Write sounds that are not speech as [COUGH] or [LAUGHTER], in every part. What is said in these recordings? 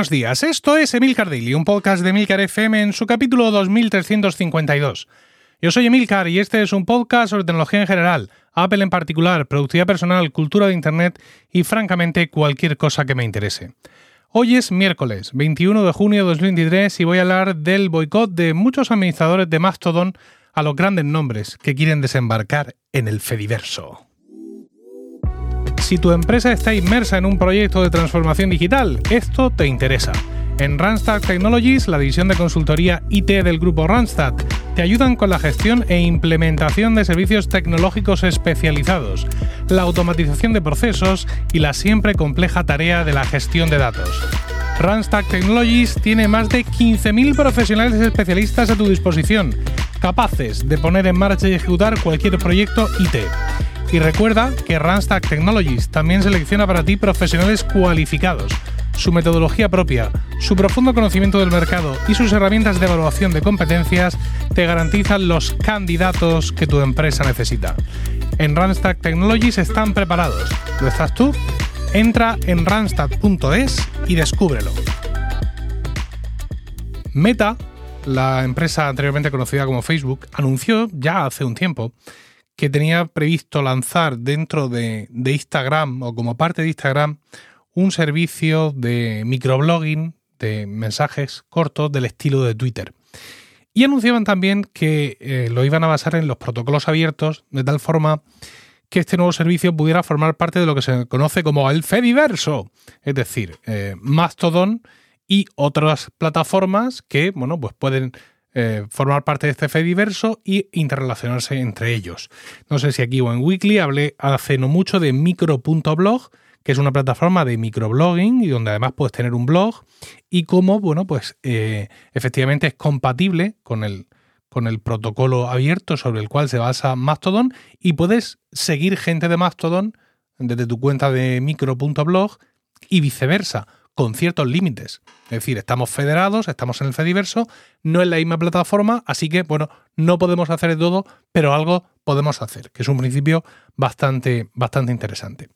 buenos días. Esto es Emilcar Daily, un podcast de Emilcar FM en su capítulo 2352. Yo soy Emilcar y este es un podcast sobre tecnología en general, Apple en particular, productividad personal, cultura de Internet y francamente cualquier cosa que me interese. Hoy es miércoles 21 de junio de 2023 y voy a hablar del boicot de muchos administradores de Mastodon a los grandes nombres que quieren desembarcar en el Fediverso. Si tu empresa está inmersa en un proyecto de transformación digital, esto te interesa. En Randstad Technologies, la división de consultoría IT del grupo Randstad, te ayudan con la gestión e implementación de servicios tecnológicos especializados, la automatización de procesos y la siempre compleja tarea de la gestión de datos. Randstad Technologies tiene más de 15.000 profesionales especialistas a tu disposición, capaces de poner en marcha y ejecutar cualquier proyecto IT. Y recuerda que Randstad Technologies también selecciona para ti profesionales cualificados. Su metodología propia, su profundo conocimiento del mercado y sus herramientas de evaluación de competencias te garantizan los candidatos que tu empresa necesita. En Randstad Technologies están preparados. ¿Lo estás tú? Entra en randstad.es y descúbrelo. Meta, la empresa anteriormente conocida como Facebook, anunció ya hace un tiempo que tenía previsto lanzar dentro de, Instagram o como parte de Instagram un servicio de microblogging, de mensajes cortos del estilo de Twitter. Y anunciaban también que eh, lo iban a basar en los protocolos abiertos, de tal forma que este nuevo servicio pudiera formar parte de lo que se conoce como el Fediverso, es decir, eh, Mastodon y otras plataformas que, bueno, pues pueden eh, formar parte de este Fediverso y interrelacionarse entre ellos. No sé si aquí o en Weekly hablé hace no mucho de micro.blog, que es una plataforma de microblogging y donde además puedes tener un blog y cómo, bueno, pues eh, efectivamente es compatible con el, con el protocolo abierto sobre el cual se basa Mastodon y puedes seguir gente de Mastodon desde tu cuenta de micro.blog y viceversa con ciertos límites. Es decir, estamos federados, estamos en el Fediverso, no en la misma plataforma, así que, bueno, no podemos hacer todo, pero algo podemos hacer, que es un principio bastante, bastante interesante.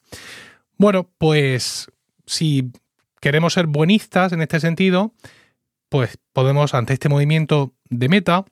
Bueno, pues si queremos ser buenistas en este sentido, pues podemos, ante este movimiento de meta,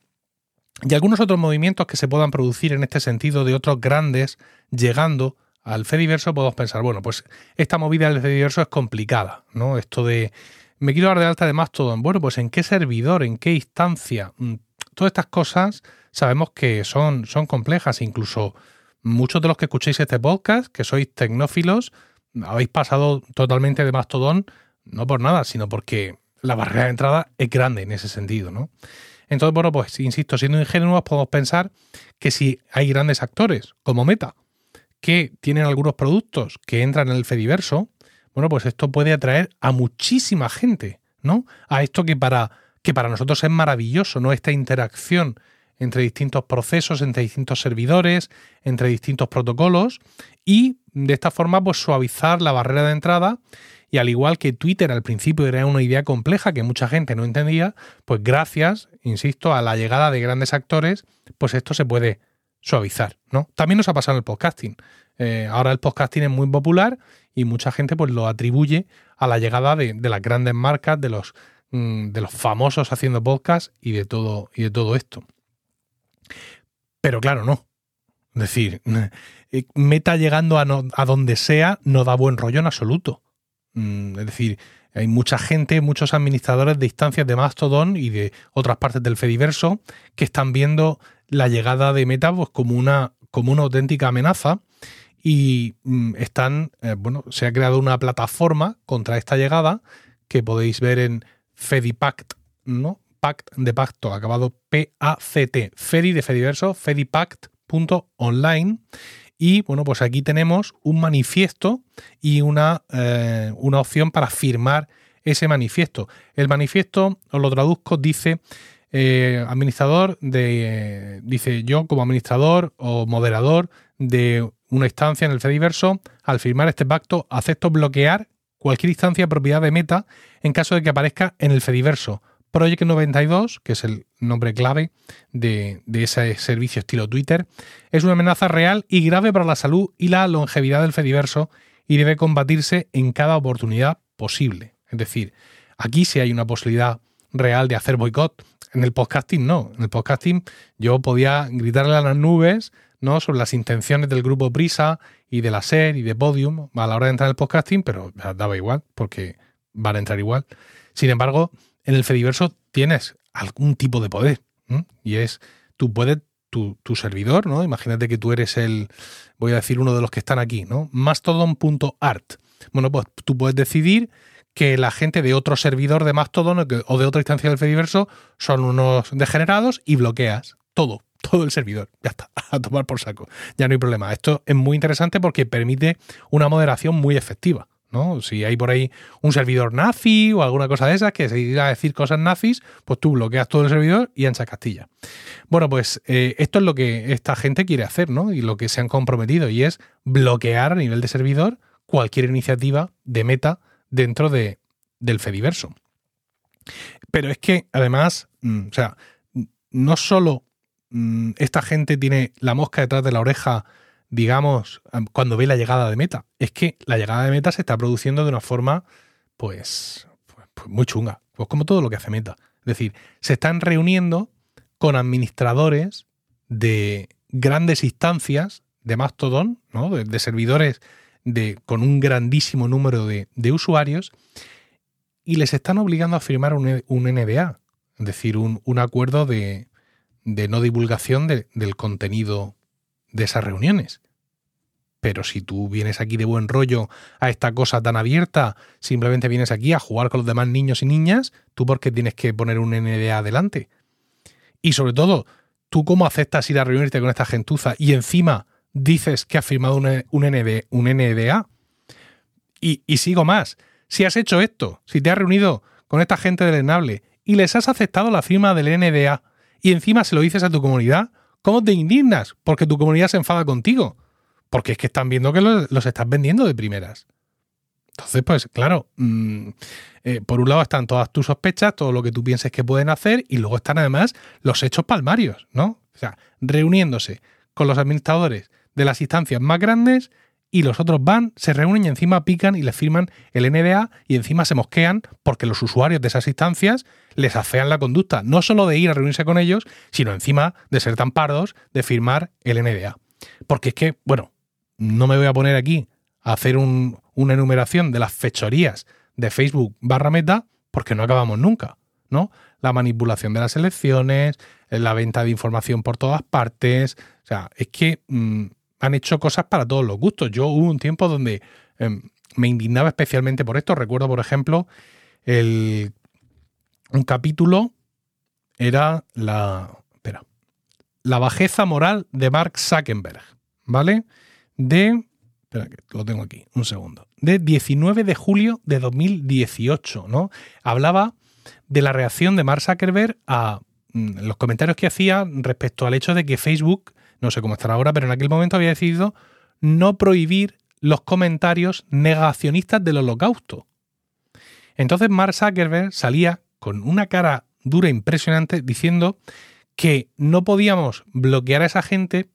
y algunos otros movimientos que se puedan producir en este sentido de otros grandes llegando al Fediverso podemos pensar, bueno, pues esta movida del Fediverso es complicada, ¿no? Esto de, me quiero dar de alta de Mastodon, bueno, pues en qué servidor, en qué instancia, mm, todas estas cosas sabemos que son, son complejas, incluso muchos de los que escuchéis este podcast, que sois tecnófilos, habéis pasado totalmente de Mastodon, no por nada, sino porque la barrera de entrada es grande en ese sentido, ¿no? Entonces, bueno, pues insisto, siendo ingenuos, podemos pensar que si hay grandes actores como Meta, que tienen algunos productos que entran en el Fediverso, bueno, pues esto puede atraer a muchísima gente, ¿no? A esto que para, que para nosotros es maravilloso, ¿no? Esta interacción entre distintos procesos, entre distintos servidores, entre distintos protocolos y de esta forma pues suavizar la barrera de entrada y al igual que Twitter al principio era una idea compleja que mucha gente no entendía, pues gracias, insisto, a la llegada de grandes actores, pues esto se puede suavizar, ¿no? También nos ha pasado en el podcasting. Eh, ahora el podcasting es muy popular y mucha gente pues lo atribuye a la llegada de, las grandes marcas, de los, mm, de los famosos haciendo podcast y de todo, y de todo esto. Pero claro, no. Es decir, [LAUGHS] eh, meta llegando a, a donde sea no da buen rollo en absoluto. Mm, es decir, hay mucha gente, muchos administradores de instancias de Mastodon y de otras partes del Fediverso que están viendo la llegada de Meta pues, como, una, como una auténtica amenaza y mm, están, eh, bueno, se ha creado una plataforma contra esta llegada que podéis ver en Fedipact, ¿no? Pact de pacto, acabado P-A-C-T, Fedi de Fediverso, fedipact.online. Y bueno, pues aquí tenemos un manifiesto y una, eh, una opción para firmar ese manifiesto. El manifiesto, os lo traduzco, dice eh, administrador de, dice yo como administrador o moderador de una instancia en el Fediverso, al firmar este pacto acepto bloquear cualquier instancia propiedad de Meta en caso de que aparezca en el Fediverso. Project 92, que es el nombre clave de, de, ese servicio estilo Twitter, es una amenaza real y grave para la salud y la longevidad del Fediverso y debe combatirse en cada oportunidad posible. Es decir, Aquí sí hay una posibilidad real de hacer boicot. En el podcasting no. En el podcasting yo podía gritarle a las nubes ¿no? sobre las intenciones del grupo Prisa y de la SER y de Podium a la hora de entrar en el podcasting, pero daba igual porque van a entrar igual. Sin embargo, en el Fediverso tienes algún tipo de poder y es, tú puedes, tu, tu, servidor, ¿no? Imagínate que tú eres el, voy a decir uno de los que están aquí, ¿no? Mastodon.art. Bueno, pues tú puedes decidir que la gente de otro servidor de Mastodon o de otra instancia del Fediverso son unos degenerados y bloqueas todo, todo el servidor. Ya está, [LAUGHS] a tomar por saco. Ya no hay problema. Esto es muy interesante porque permite una moderación muy efectiva. ¿No? Si hay por ahí un servidor nazi o alguna cosa de esas que se iba a decir cosas nazis, pues tú bloqueas todo el servidor y ancha Castilla. Bueno, pues eh, esto es lo que esta gente quiere hacer, ¿no? Y lo que se han comprometido, y es bloquear a nivel de servidor cualquier iniciativa de meta dentro de, del Fediverso. Pero es que además, mm, o sea, no solo mm, esta gente tiene la mosca detrás de la oreja, digamos, cuando ve la llegada de Meta, es que la llegada de Meta se está produciendo de una forma, pues, pues, pues muy chunga, pues como todo lo que hace Meta. Es decir, se están reuniendo con administradores de grandes instancias de Mastodon, ¿no? de servidores de, con un grandísimo número de, usuarios y les están obligando a firmar un, un NDA, es decir, un, acuerdo de, no divulgación del contenido de esas reuniones. Pero si tú vienes aquí de buen rollo a esta cosa tan abierta, simplemente vienes aquí a jugar con los demás niños y niñas, ¿tú por qué tienes que poner un NDA adelante? Y sobre todo, ¿tú cómo aceptas ir a reunirte con esta gentuza y encima dices que has firmado un, un, NDA. Y, sigo más. Si has hecho esto, si te has reunido con esta gente del Enable y les has aceptado la firma del NDA y encima se lo dices a tu comunidad, ¿cómo te indignas? Porque tu comunidad se enfada contigo. Porque es que están viendo que los, estás vendiendo de primeras. Entonces, pues claro, mm, eh, por un lado están todas tus sospechas, todo lo que tú pienses que pueden hacer, y luego están además los hechos palmarios, ¿no? O sea, reuniéndose con los administradores de las instancias más grandes y los otros van, se reúnen y encima pican y les firman el NDA y encima se mosquean porque los usuarios de esas instancias les afean la conducta, no solo de ir a reunirse con ellos, sino encima de ser tan pardos de firmar el NDA. Porque es que, bueno, no me voy a poner aquí a hacer una enumeración de las fechorías de Facebook barra meta porque no acabamos nunca, ¿no? La manipulación de las elecciones, la venta de información por todas partes, o sea, es que... Mm, han hecho cosas para todos los gustos. Yo hubo un tiempo donde em, me indignaba especialmente por esto. Recuerdo, por ejemplo, el, un capítulo era la, la bajeza moral de Mark Zuckerberg, ¿vale? De, espera lo tengo aquí, un segundo, de 19 de julio de 2018, ¿no? Hablaba de la reacción de Mark Zuckerberg a mm, los comentarios que hacía respecto al hecho de que Facebook no sé cómo estará ahora, pero en aquel momento había decidido no prohibir los comentarios negacionistas del holocausto. Entonces Mark Zuckerberg salía con una cara dura impresionante diciendo que no podíamos bloquear a esa gente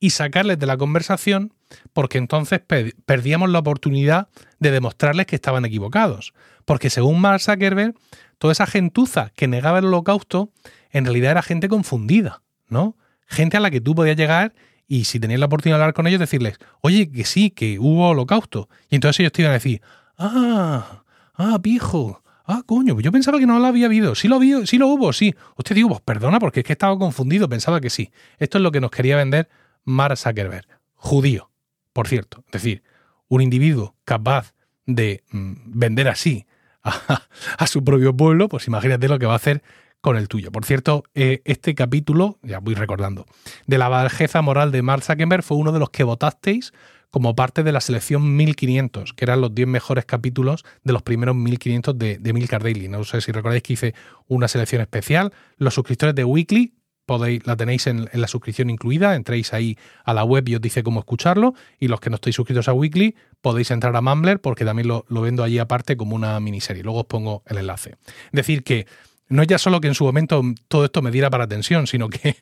y sacarles de la conversación porque entonces perdíamos la oportunidad de demostrarles que estaban equivocados. Porque según Mark Zuckerberg, toda esa gentuza que negaba el holocausto en realidad era gente confundida, ¿no? Gente a la que tú podías llegar y si tenías la oportunidad de hablar con ellos, decirles, oye, que sí, que hubo holocausto. Y entonces ellos te iban a decir, ah, ah, pijo, ah, coño, yo pensaba que no lo había habido. Sí lo, vi, sí lo hubo, sí. Usted digo, pues perdona, porque es que estaba confundido, pensaba que sí. Esto es lo que nos quería vender Mark Zuckerberg, judío, por cierto. Es decir, un individuo capaz de mm, vender así a, [LAUGHS] a, su propio pueblo, pues imagínate lo que va a hacer con el tuyo. Por cierto, eh, este capítulo, ya voy recordando, de la bajeza moral de Mark Zuckerberg fue uno de los que votasteis como parte de la selección 1500, que eran los 10 mejores capítulos de los primeros 1500 de, de Milcar Daily. No sé si recordáis que hice una selección especial. Los suscriptores de Weekly podéis, la tenéis en, la suscripción incluida, entréis ahí a la web y os dice cómo escucharlo. Y los que no estáis suscritos a Weekly, podéis entrar a Mumbler porque también lo, lo vendo allí aparte como una miniserie. Luego os pongo el enlace. Decir que no ya solo que en su momento todo esto me diera para tensión, sino que,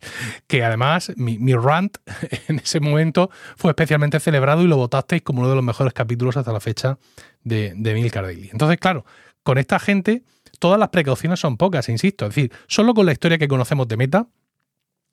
que además mi, rant [LAUGHS] en ese momento fue especialmente celebrado y lo votasteis como uno de los mejores capítulos hasta la fecha de, de Milcar. Entonces, claro, con esta gente todas las precauciones son pocas, insisto. Es decir, solo con la historia que conocemos de Meta,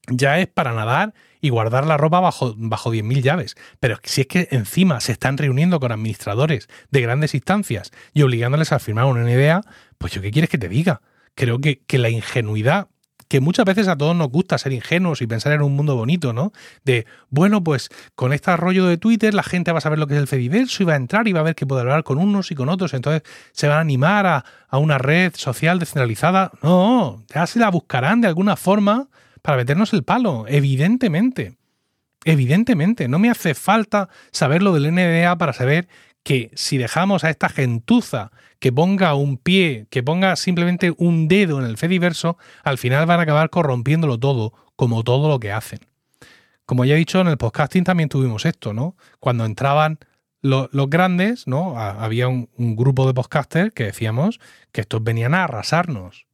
ya es para nadar y guardar la ropa bajo, bajo 10.000 llaves. Pero si es que encima se están reuniendo con administradores de grandes instancias y obligándoles a firmar una idea, pues yo qué quieres que te diga. Creo que, que la ingenuidad que muchas veces a todos nos gusta ser ingenuos y pensar en un mundo bonito, ¿no? De, bueno, pues con este rollo de Twitter la gente va a saber lo que es el Fediverso y va a entrar y va a ver que puede hablar con unos y con otros, entonces se van a animar a, a una red social descentralizada. No, ya se la buscarán de alguna forma para meternos el palo, evidentemente. Evidentemente, no me hace falta saber lo del NDA para saber que si dejamos a esta gentuza que ponga un pie, que ponga simplemente un dedo en el Fediverso, al final van a acabar corrompiéndolo todo, como todo lo que hacen. Como ya he dicho, en el podcasting también tuvimos esto, ¿no? Cuando entraban los, grandes, ¿no? había un, grupo de podcasters que decíamos que estos venían a arrasarnos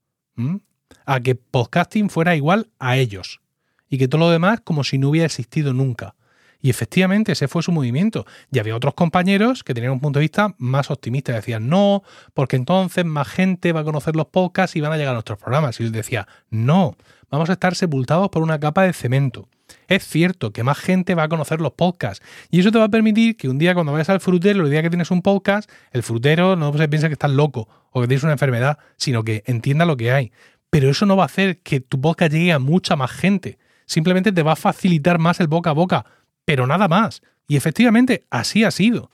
a que podcasting fuera igual a ellos y que todo lo demás como si no hubiera existido nunca. Y efectivamente ese fue su movimiento. Y había otros compañeros que tenían un punto de vista más optimista. Decían, no, porque entonces más gente va a conocer los podcasts y van a llegar a nuestros programas. Y él decía, no, vamos a estar sepultados por una capa de cemento. Es cierto que más gente va a conocer los podcasts. Y eso te va a permitir que un día cuando vayas al frutero, el día que tienes un podcast, el frutero no se piense que estás loco o que tienes una enfermedad, sino que entienda lo que hay pero eso no va a hacer que tu podcast llegue a mucha más gente. Simplemente te va a facilitar más el boca a boca, pero nada más. Y efectivamente, así ha sido.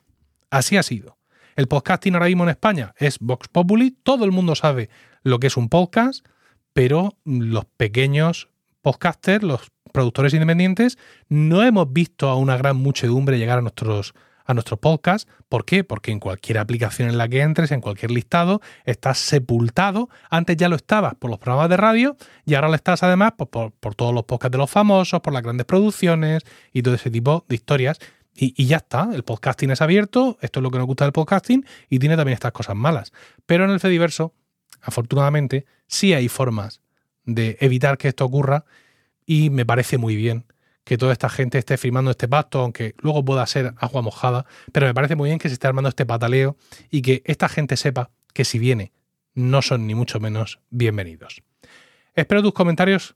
Así ha sido. El podcasting ahora mismo en España es Vox Populi, todo el mundo sabe lo que es un podcast, pero los pequeños podcasters, los productores independientes, no hemos visto a una gran muchedumbre llegar a nuestros a nuestro podcast. ¿Por qué? Porque en cualquier aplicación en la que entres, en cualquier listado, estás sepultado. Antes ya lo estabas por los programas de radio y ahora lo estás además pues, por, todos los podcasts de los famosos, por las grandes producciones y todo ese tipo de historias. Y, y, ya está, el podcasting es abierto, esto es lo que nos gusta del podcasting y tiene también estas cosas malas. Pero en el Fediverso, afortunadamente, sí hay formas de evitar que esto ocurra y me parece muy bien que toda esta gente esté firmando este pacto, aunque luego pueda ser agua mojada, pero me parece muy bien que se esté armando este pataleo y que esta gente sepa que si viene, no son ni mucho menos bienvenidos. Espero tus comentarios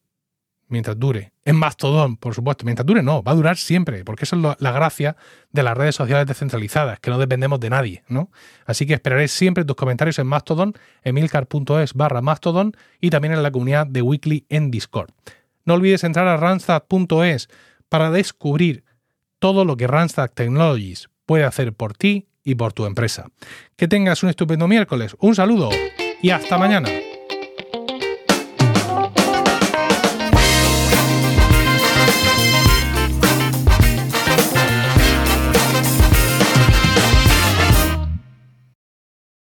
mientras dure. En Mastodon, por supuesto. Mientras dure, no, va a durar siempre, porque eso es la gracia de las redes sociales descentralizadas, que no dependemos de nadie, ¿no? Así que esperaré siempre tus comentarios en Mastodon, emilcar.es barra Mastodon y también en la comunidad de Weekly en Discord. No olvides entrar a randstad.es para descubrir todo lo que Randstad Technologies puede hacer por ti y por tu empresa. Que tengas un estupendo miércoles, un saludo y hasta mañana.